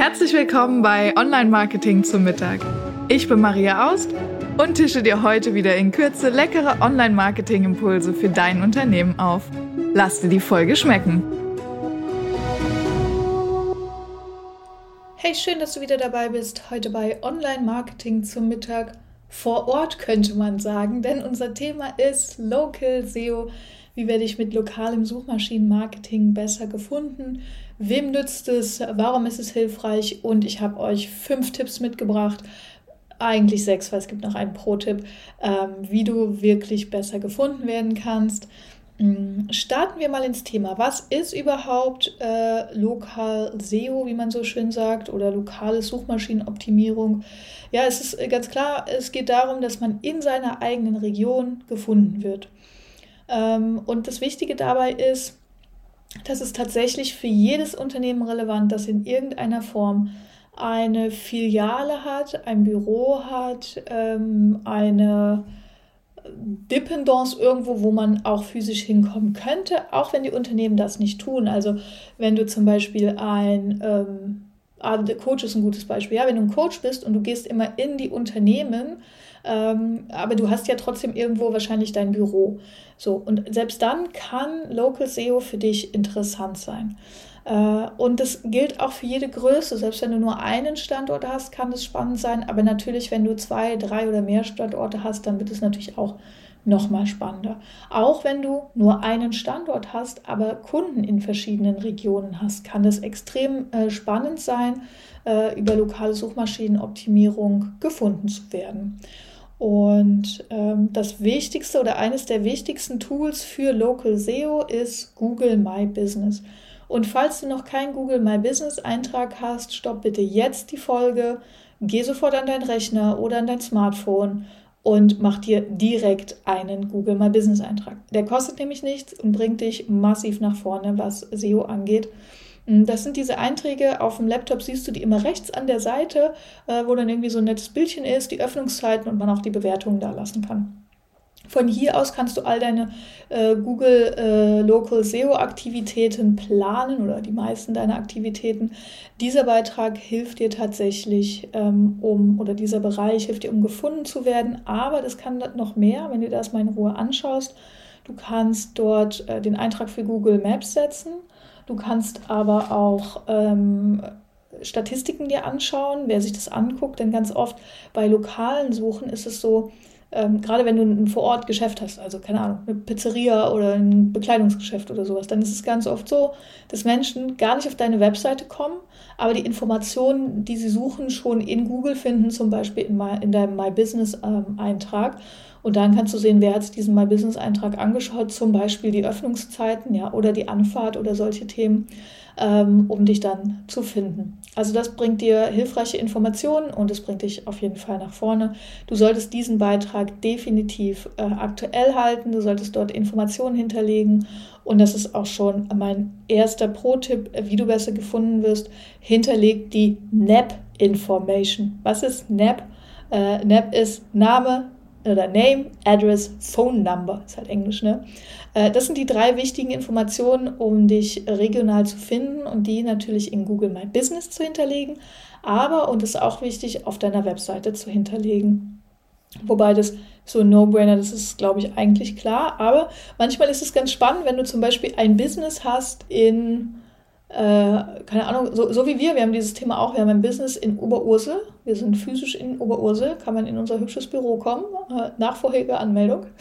Herzlich willkommen bei Online Marketing zum Mittag. Ich bin Maria Aust und tische dir heute wieder in Kürze leckere Online Marketing Impulse für dein Unternehmen auf. Lass dir die Folge schmecken. Hey, schön, dass du wieder dabei bist. Heute bei Online Marketing zum Mittag. Vor Ort könnte man sagen, denn unser Thema ist Local SEO. Wie werde ich mit lokalem Suchmaschinenmarketing besser gefunden? Wem nützt es? Warum ist es hilfreich? Und ich habe euch fünf Tipps mitgebracht. Eigentlich sechs, weil es gibt noch einen Pro-Tipp, ähm, wie du wirklich besser gefunden werden kannst. Mm, starten wir mal ins Thema. Was ist überhaupt äh, lokal SEO, wie man so schön sagt, oder lokale Suchmaschinenoptimierung? Ja, es ist ganz klar, es geht darum, dass man in seiner eigenen Region gefunden wird. Ähm, und das Wichtige dabei ist, dass es tatsächlich für jedes Unternehmen relevant, das in irgendeiner Form eine Filiale hat, ein Büro hat, ähm, eine Dependance irgendwo, wo man auch physisch hinkommen könnte, auch wenn die Unternehmen das nicht tun. Also wenn du zum Beispiel ein ähm, Coach ist ein gutes Beispiel. Ja, wenn du ein Coach bist und du gehst immer in die Unternehmen, ähm, aber du hast ja trotzdem irgendwo wahrscheinlich dein Büro. So, und selbst dann kann Local SEO für dich interessant sein. Äh, und das gilt auch für jede Größe. Selbst wenn du nur einen Standort hast, kann das spannend sein. Aber natürlich, wenn du zwei, drei oder mehr Standorte hast, dann wird es natürlich auch noch mal spannender. Auch wenn du nur einen Standort hast, aber Kunden in verschiedenen Regionen hast, kann das extrem äh, spannend sein, äh, über lokale Suchmaschinenoptimierung gefunden zu werden. Und ähm, das wichtigste oder eines der wichtigsten Tools für Local SEO ist Google My Business. Und falls du noch keinen Google My Business Eintrag hast, stopp bitte jetzt die Folge, geh sofort an deinen Rechner oder an dein Smartphone und mach dir direkt einen Google My Business Eintrag. Der kostet nämlich nichts und bringt dich massiv nach vorne, was SEO angeht. Hm, das sind diese Einträge, auf dem Laptop siehst du die immer rechts an der Seite, äh, wo dann irgendwie so ein nettes Bildchen ist, die Öffnungszeiten und man auch die Bewertungen da lassen kann. Von hier aus kannst du all deine äh, Google äh, Local SEO Aktivitäten planen oder die meisten deiner Aktivitäten. Dieser Beitrag hilft dir tatsächlich, ähm, um oder dieser Bereich hilft dir, um gefunden zu werden. Aber das kann noch mehr, wenn du das mal in Ruhe anschaust. Du kannst dort äh, den Eintrag für Google Maps setzen Du kannst aber auch ähm, Statistiken dir anschauen, wer sich das anguckt, denn ganz oft bei lokalen Suchen ist es so, ähm, gerade wenn du ein Vorortgeschäft hast, also keine Ahnung, eine Pizzeria oder ein Bekleidungsgeschäft oder sowas, dann ist es ganz oft so, dass Menschen gar nicht auf deine Webseite kommen, aber die Informationen, die sie suchen, schon in Google finden, zum Beispiel in, my, in deinem My Business-Eintrag. Ähm, und dann kannst du sehen, wer hat sich diesen My Business Eintrag angeschaut, zum Beispiel die Öffnungszeiten ja, oder die Anfahrt oder solche Themen, ähm, um dich dann zu finden. Also das bringt dir hilfreiche Informationen und es bringt dich auf jeden Fall nach vorne. Du solltest diesen Beitrag definitiv äh, aktuell halten, du solltest dort Informationen hinterlegen und das ist auch schon mein erster Pro-Tipp, wie du besser gefunden wirst. Hinterleg die NAP Information. Was ist NAP? Äh, NAP ist Name, oder Name, Address, Phone Number, ist halt Englisch, ne? Äh, das sind die drei wichtigen Informationen, um dich regional zu finden und die natürlich in Google My Business zu hinterlegen, aber, und ist auch wichtig, auf deiner Webseite zu hinterlegen. Wobei das so ein No-Brainer, das ist, glaube ich, eigentlich klar. Aber manchmal ist es ganz spannend, wenn du zum Beispiel ein Business hast in äh, keine Ahnung, so, so wie wir, wir haben dieses Thema auch, wir haben ein Business in Oberursel, wir sind physisch in Oberursel, kann man in unser hübsches Büro kommen, äh, nach vorheriger Anmeldung.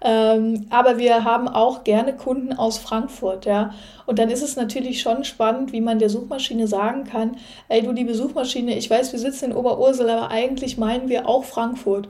Ähm, aber wir haben auch gerne Kunden aus Frankfurt, ja. Und dann ist es natürlich schon spannend, wie man der Suchmaschine sagen kann, ey du liebe Suchmaschine, ich weiß, wir sitzen in Oberursel, aber eigentlich meinen wir auch Frankfurt.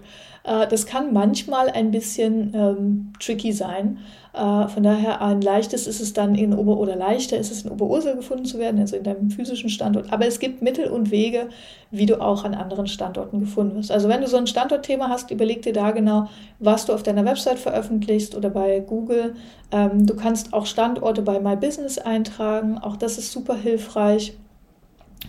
Äh, das kann manchmal ein bisschen ähm, tricky sein. Äh, von daher ein leichtes ist es dann in Ober- oder leichter ist es in Oberursel gefunden zu werden, also in deinem physischen Standort. Aber es gibt Mittel und Wege, wie du auch an anderen Standorten gefunden wirst. Also wenn du so ein Standortthema hast, überleg dir da genau, was du auf deiner Website veröffentlichst oder bei Google. Ähm, du kannst auch Standorte bei My Business eintragen. Auch das ist super hilfreich.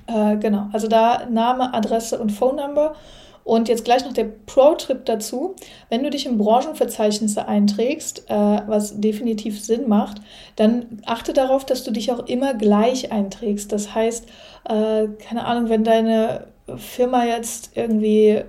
Äh, genau, also da Name, Adresse und Phone Number. Und jetzt gleich noch der Pro-Trip dazu. Wenn du dich in Branchenverzeichnisse einträgst, äh, was definitiv Sinn macht, dann achte darauf, dass du dich auch immer gleich einträgst. Das heißt, äh, keine Ahnung, wenn deine Firma jetzt irgendwie äh,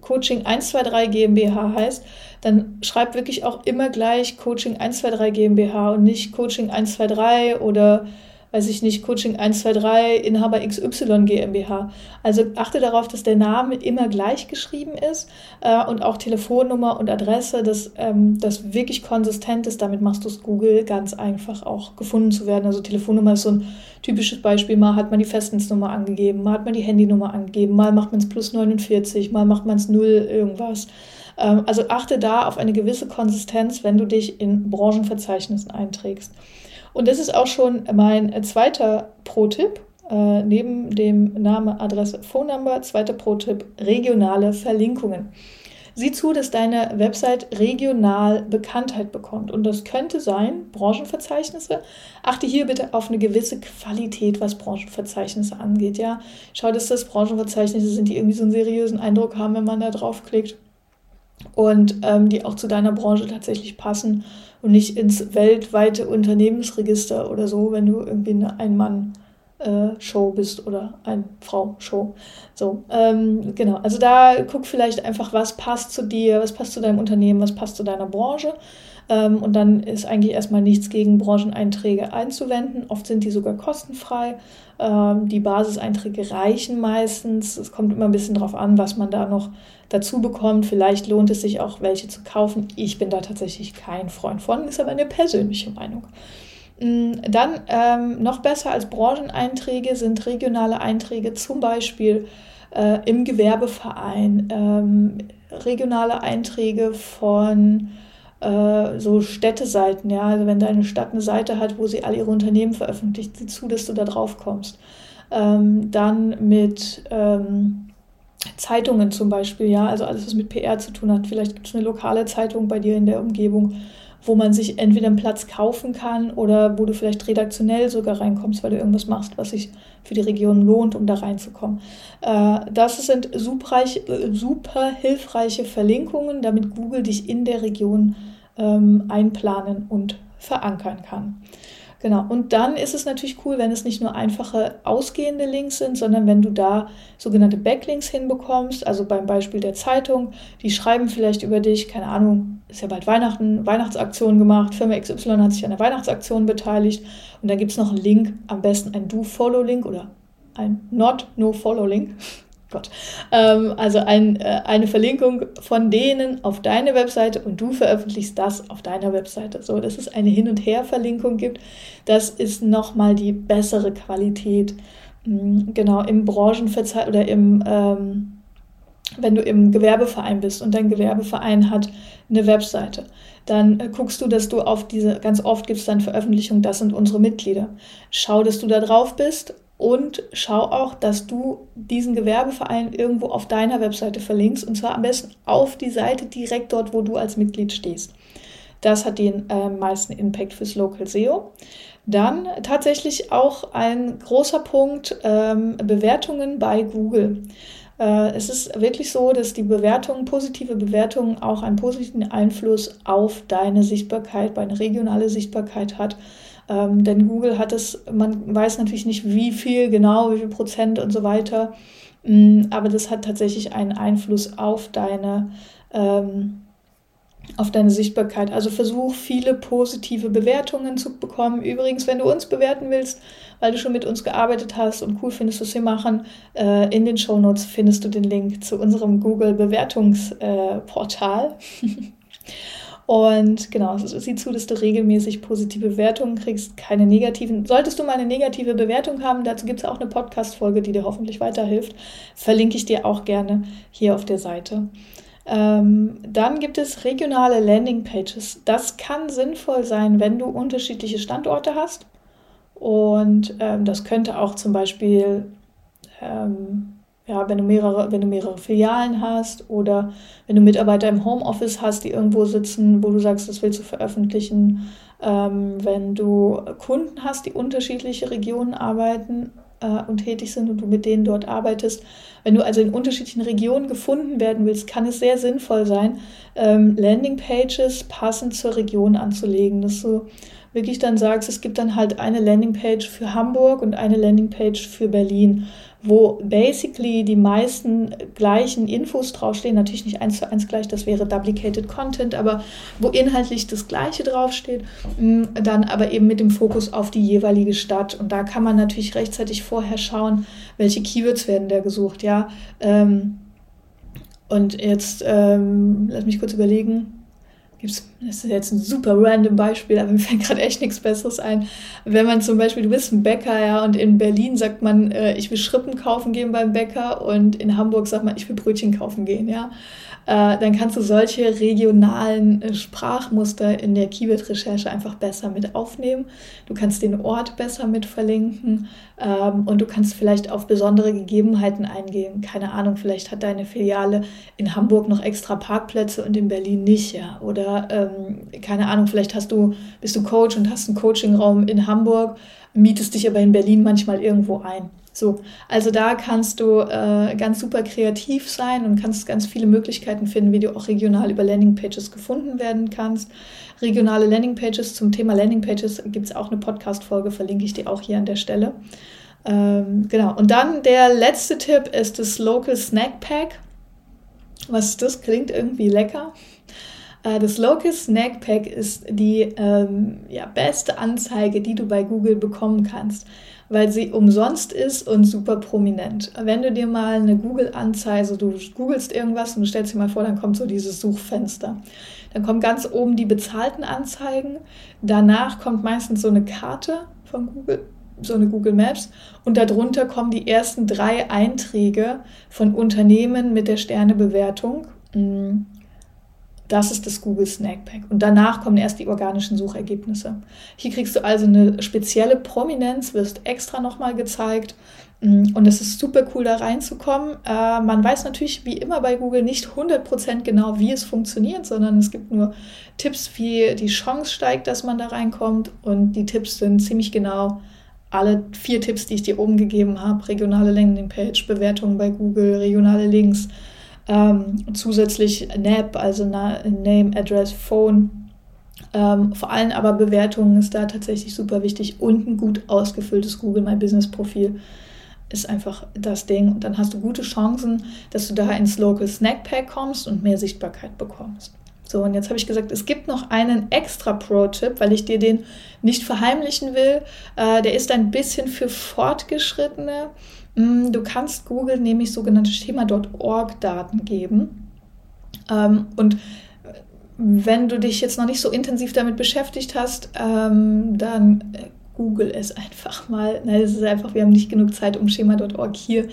Coaching 123 GmbH heißt, dann schreib wirklich auch immer gleich Coaching 123 GmbH und nicht Coaching 123 oder weiß ich nicht, Coaching 123, Inhaber XY GmbH. Also achte darauf, dass der Name immer gleich geschrieben ist äh, und auch Telefonnummer und Adresse, dass ähm, das wirklich konsistent ist. Damit machst du es Google ganz einfach auch gefunden zu werden. Also Telefonnummer ist so ein typisches Beispiel. Mal hat man die Festnetznummer angegeben, mal hat man die Handynummer angegeben, mal macht man es plus 49, mal macht man es null irgendwas. Ähm, also achte da auf eine gewisse Konsistenz, wenn du dich in Branchenverzeichnissen einträgst. Und das ist auch schon mein zweiter Pro-Tipp. Äh, neben dem Name, Adresse, Phone Number, zweiter Pro-Tipp, regionale Verlinkungen. Sieh zu, dass deine Website regional Bekanntheit bekommt. Und das könnte sein, Branchenverzeichnisse. Achte hier bitte auf eine gewisse Qualität, was Branchenverzeichnisse angeht. Ja? Schau, dass das Branchenverzeichnisse sind, die irgendwie so einen seriösen Eindruck haben, wenn man da draufklickt. Und ähm, die auch zu deiner Branche tatsächlich passen und nicht ins weltweite Unternehmensregister oder so, wenn du irgendwie eine Ein-Mann-Show bist oder ein Frau-Show. So, ähm, genau. Also da guck vielleicht einfach, was passt zu dir, was passt zu deinem Unternehmen, was passt zu deiner Branche. Ähm, und dann ist eigentlich erstmal nichts gegen Brancheneinträge einzuwenden. Oft sind die sogar kostenfrei. Ähm, die Basiseinträge reichen meistens. Es kommt immer ein bisschen drauf an, was man da noch dazu bekommt. Vielleicht lohnt es sich auch, welche zu kaufen. Ich bin da tatsächlich kein Freund von, ist aber eine persönliche Meinung. Mm, dann ähm, noch besser als Brancheneinträge sind regionale Einträge, zum Beispiel äh, im Gewerbeverein, ähm, regionale Einträge von äh, so Städteseiten. Ja? Also wenn deine Stadt eine Seite hat, wo sie all ihre Unternehmen veröffentlicht, sieh zu, dass du da drauf kommst. Ähm, dann mit ähm, Zeitungen zum Beispiel, ja, also alles, was mit PR zu tun hat. Vielleicht gibt es eine lokale Zeitung bei dir in der Umgebung, wo man sich entweder einen Platz kaufen kann oder wo du vielleicht redaktionell sogar reinkommst, weil du irgendwas machst, was sich für die Region lohnt, um da reinzukommen. Äh, das sind super, äh, super hilfreiche Verlinkungen, damit Google dich in der Region ähm, einplanen und verankern kann. Genau. Und dann ist es natürlich cool, wenn es nicht nur einfache ausgehende Links sind, sondern wenn du da sogenannte Backlinks hinbekommst. Also beim Beispiel der Zeitung, die schreiben vielleicht über dich, keine Ahnung, ist ja bald Weihnachten, Weihnachtsaktion gemacht, Firma XY hat sich an der Weihnachtsaktion beteiligt und da gibt es noch einen Link, am besten ein Do-Follow-Link oder ein Not-No-Follow-Link. Gott. Ähm, also ein, äh, eine Verlinkung von denen auf deine Webseite und du veröffentlichst das auf deiner Webseite. So, dass es eine Hin- und Her-Verlinkung gibt, das ist nochmal die bessere Qualität. Mhm, genau, im Branchenverzeichnis oder im, ähm, wenn du im Gewerbeverein bist und dein Gewerbeverein hat eine Webseite, dann äh, guckst du, dass du auf diese, ganz oft gibt es dann Veröffentlichungen, das sind unsere Mitglieder. Schau, dass du da drauf bist und schau auch, dass du diesen Gewerbeverein irgendwo auf deiner Webseite verlinkst und zwar am besten auf die Seite direkt dort, wo du als Mitglied stehst. Das hat den äh, meisten Impact fürs Local SEO. Dann tatsächlich auch ein großer Punkt ähm, Bewertungen bei Google. Äh, es ist wirklich so, dass die Bewertungen, positive Bewertungen auch einen positiven Einfluss auf deine Sichtbarkeit, deine regionale Sichtbarkeit hat. Ähm, denn Google hat es, man weiß natürlich nicht, wie viel genau, wie viel Prozent und so weiter, ähm, aber das hat tatsächlich einen Einfluss auf deine, ähm, auf deine Sichtbarkeit. Also versuch viele positive Bewertungen zu bekommen. Übrigens, wenn du uns bewerten willst, weil du schon mit uns gearbeitet hast und cool findest, was wir machen, äh, in den Show Notes findest du den Link zu unserem Google Bewertungsportal. Äh, Und genau, sieh zu, dass du regelmäßig positive Bewertungen kriegst, keine negativen. Solltest du mal eine negative Bewertung haben, dazu gibt es auch eine Podcast-Folge, die dir hoffentlich weiterhilft. Verlinke ich dir auch gerne hier auf der Seite. Ähm, dann gibt es regionale Landingpages. Das kann sinnvoll sein, wenn du unterschiedliche Standorte hast. Und ähm, das könnte auch zum Beispiel ähm, ja, wenn du mehrere, wenn du mehrere Filialen hast oder wenn du Mitarbeiter im Homeoffice hast, die irgendwo sitzen, wo du sagst, das willst du veröffentlichen, ähm, wenn du Kunden hast, die unterschiedliche Regionen arbeiten äh, und tätig sind und du mit denen dort arbeitest. Wenn du also in unterschiedlichen Regionen gefunden werden willst, kann es sehr sinnvoll sein, ähm, Landingpages passend zur Region anzulegen, dass du wirklich dann sagst, es gibt dann halt eine Landingpage für Hamburg und eine Landingpage für Berlin wo basically die meisten gleichen Infos draufstehen, natürlich nicht eins zu eins gleich, das wäre Duplicated Content, aber wo inhaltlich das Gleiche draufsteht, mm, dann aber eben mit dem Fokus auf die jeweilige Stadt. Und da kann man natürlich rechtzeitig vorher schauen, welche Keywords werden da gesucht, ja. Ähm, und jetzt, ähm, lass mich kurz überlegen, gibt's, das ist jetzt ein super random Beispiel, aber mir fällt gerade echt nichts Besseres ein. Wenn man zum Beispiel, du bist ein Bäcker, ja, und in Berlin sagt man, äh, ich will Schrippen kaufen gehen beim Bäcker und in Hamburg sagt man, ich will Brötchen kaufen gehen, ja. Äh, dann kannst du solche regionalen äh, Sprachmuster in der Keyword-Recherche einfach besser mit aufnehmen. Du kannst den Ort besser mit verlinken ähm, und du kannst vielleicht auf besondere Gegebenheiten eingehen. Keine Ahnung, vielleicht hat deine Filiale in Hamburg noch extra Parkplätze und in Berlin nicht, ja. Oder ähm, keine Ahnung, vielleicht hast du, bist du Coach und hast einen Coachingraum in Hamburg, mietest dich aber in Berlin manchmal irgendwo ein. So, also da kannst du äh, ganz super kreativ sein und kannst ganz viele Möglichkeiten finden, wie du auch regional über Landingpages gefunden werden kannst. Regionale Landingpages zum Thema Landingpages gibt es auch eine Podcast-Folge, verlinke ich dir auch hier an der Stelle. Ähm, genau, und dann der letzte Tipp ist das Local Snack Pack. Was das klingt irgendwie lecker. Äh, das Local Snack Pack ist die ähm, ja, beste Anzeige, die du bei Google bekommen kannst weil sie umsonst ist und super prominent. Wenn du dir mal eine Google-Anzeige, also du googelst irgendwas und du stellst dir mal vor, dann kommt so dieses Suchfenster. Dann kommt ganz oben die bezahlten Anzeigen. Danach kommt meistens so eine Karte von Google, so eine Google Maps. Und darunter kommen die ersten drei Einträge von Unternehmen mit der Sternebewertung. Das ist das Google Snack Pack. Und danach kommen erst die organischen Suchergebnisse. Hier kriegst du also eine spezielle Prominenz, wirst extra nochmal gezeigt. Mm, und es ist super cool, da reinzukommen. Äh, man weiß natürlich wie immer bei Google nicht 100% genau, wie es funktioniert, sondern es gibt nur Tipps, wie die Chance steigt, dass man da reinkommt. Und die Tipps sind ziemlich genau alle vier Tipps, die ich dir oben gegeben habe. Regionale Landingpage, Bewertungen bei Google, regionale Links, ähm, zusätzlich NAP, also Name, Address, Phone. Ähm, vor allem aber Bewertungen ist da tatsächlich super wichtig und ein gut ausgefülltes Google My Business Profil ist einfach das Ding. Und dann hast du gute Chancen, dass du da ins Local Snack Pack kommst und mehr Sichtbarkeit bekommst. So, und jetzt habe ich gesagt, es gibt noch einen extra Pro-Tipp, weil ich dir den nicht verheimlichen will. Äh, der ist ein bisschen für Fortgeschrittene. Mm, du kannst Google nämlich sogenannte Schema.org-Daten geben. Ähm, und wenn du dich jetzt noch nicht so intensiv damit beschäftigt hast, ähm, dann äh, google es einfach mal. Nein, es ist einfach, wir haben nicht genug Zeit, um Schema.org hier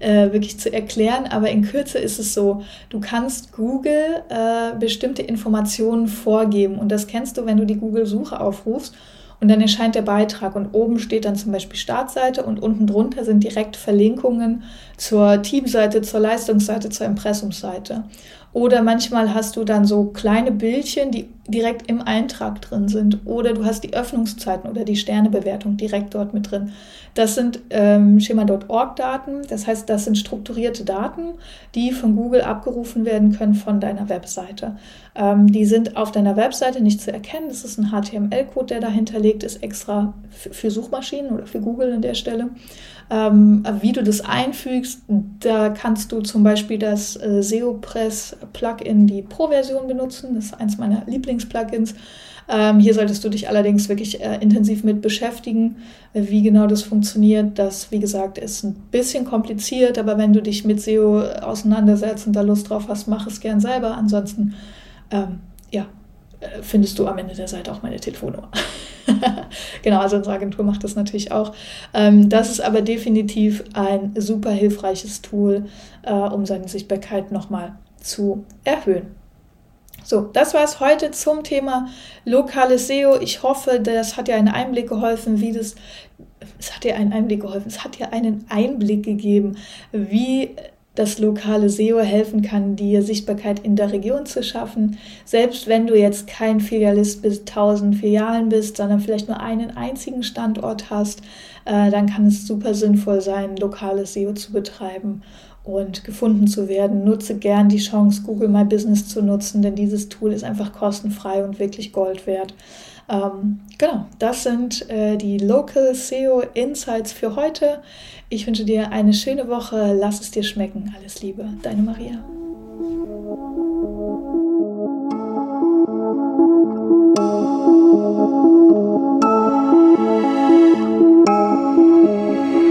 äh, wirklich zu erklären, aber in Kürze ist es so, du kannst Google äh, bestimmte Informationen vorgeben und das kennst du, wenn du die Google-Suche aufrufst und dann erscheint der Beitrag und oben steht dann zum Beispiel Startseite und unten drunter sind direkt Verlinkungen zur Teamseite, zur Leistungsseite, zur Impressumsseite. Oder manchmal hast du dann so kleine Bildchen, die direkt im Eintrag drin sind. Oder du hast die Öffnungszeiten oder die Sternebewertung direkt dort mit drin. Das sind ähm, Schema.org-Daten. Das heißt, das sind strukturierte Daten, die von Google abgerufen werden können von deiner Webseite. Ähm, die sind auf deiner Webseite nicht zu erkennen. Das ist ein HTML-Code, der dahinter liegt, ist extra für Suchmaschinen oder für Google an der Stelle. Ähm, wie du das einfügst, da kannst du zum Beispiel das äh, SEOpress Plugin, die Pro-Version benutzen. Das ist eins meiner Lieblings-Plugins. Ähm, hier solltest du dich allerdings wirklich äh, intensiv mit beschäftigen, äh, wie genau das funktioniert. Das, wie gesagt, ist ein bisschen kompliziert, aber wenn du dich mit SEO auseinandersetzt und da Lust drauf hast, mach es gern selber. Ansonsten, ähm, ja, äh, findest du am Ende der Seite auch meine Telefonnummer. genau, also unsere Agentur macht das natürlich auch. Ähm, das ist aber definitiv ein super hilfreiches Tool, äh, um seine Sichtbarkeit nochmal zu erhöhen. So, das war es heute zum Thema lokales SEO. Ich hoffe, das hat dir einen Einblick geholfen, wie das, es hat dir einen Einblick geholfen, es hat dir einen Einblick gegeben, wie dass lokale SEO helfen kann, dir Sichtbarkeit in der Region zu schaffen. Selbst wenn du jetzt kein Filialist bis 1000 Filialen bist, sondern vielleicht nur einen einzigen Standort hast, äh, dann kann es super sinnvoll sein, lokales SEO zu betreiben und gefunden zu werden. Nutze gern die Chance, Google My Business zu nutzen, denn dieses Tool ist einfach kostenfrei und wirklich Gold wert. Ähm, genau, das sind äh, die Local SEO Insights für heute. Ich wünsche dir eine schöne Woche. Lass es dir schmecken. Alles Liebe, deine Maria.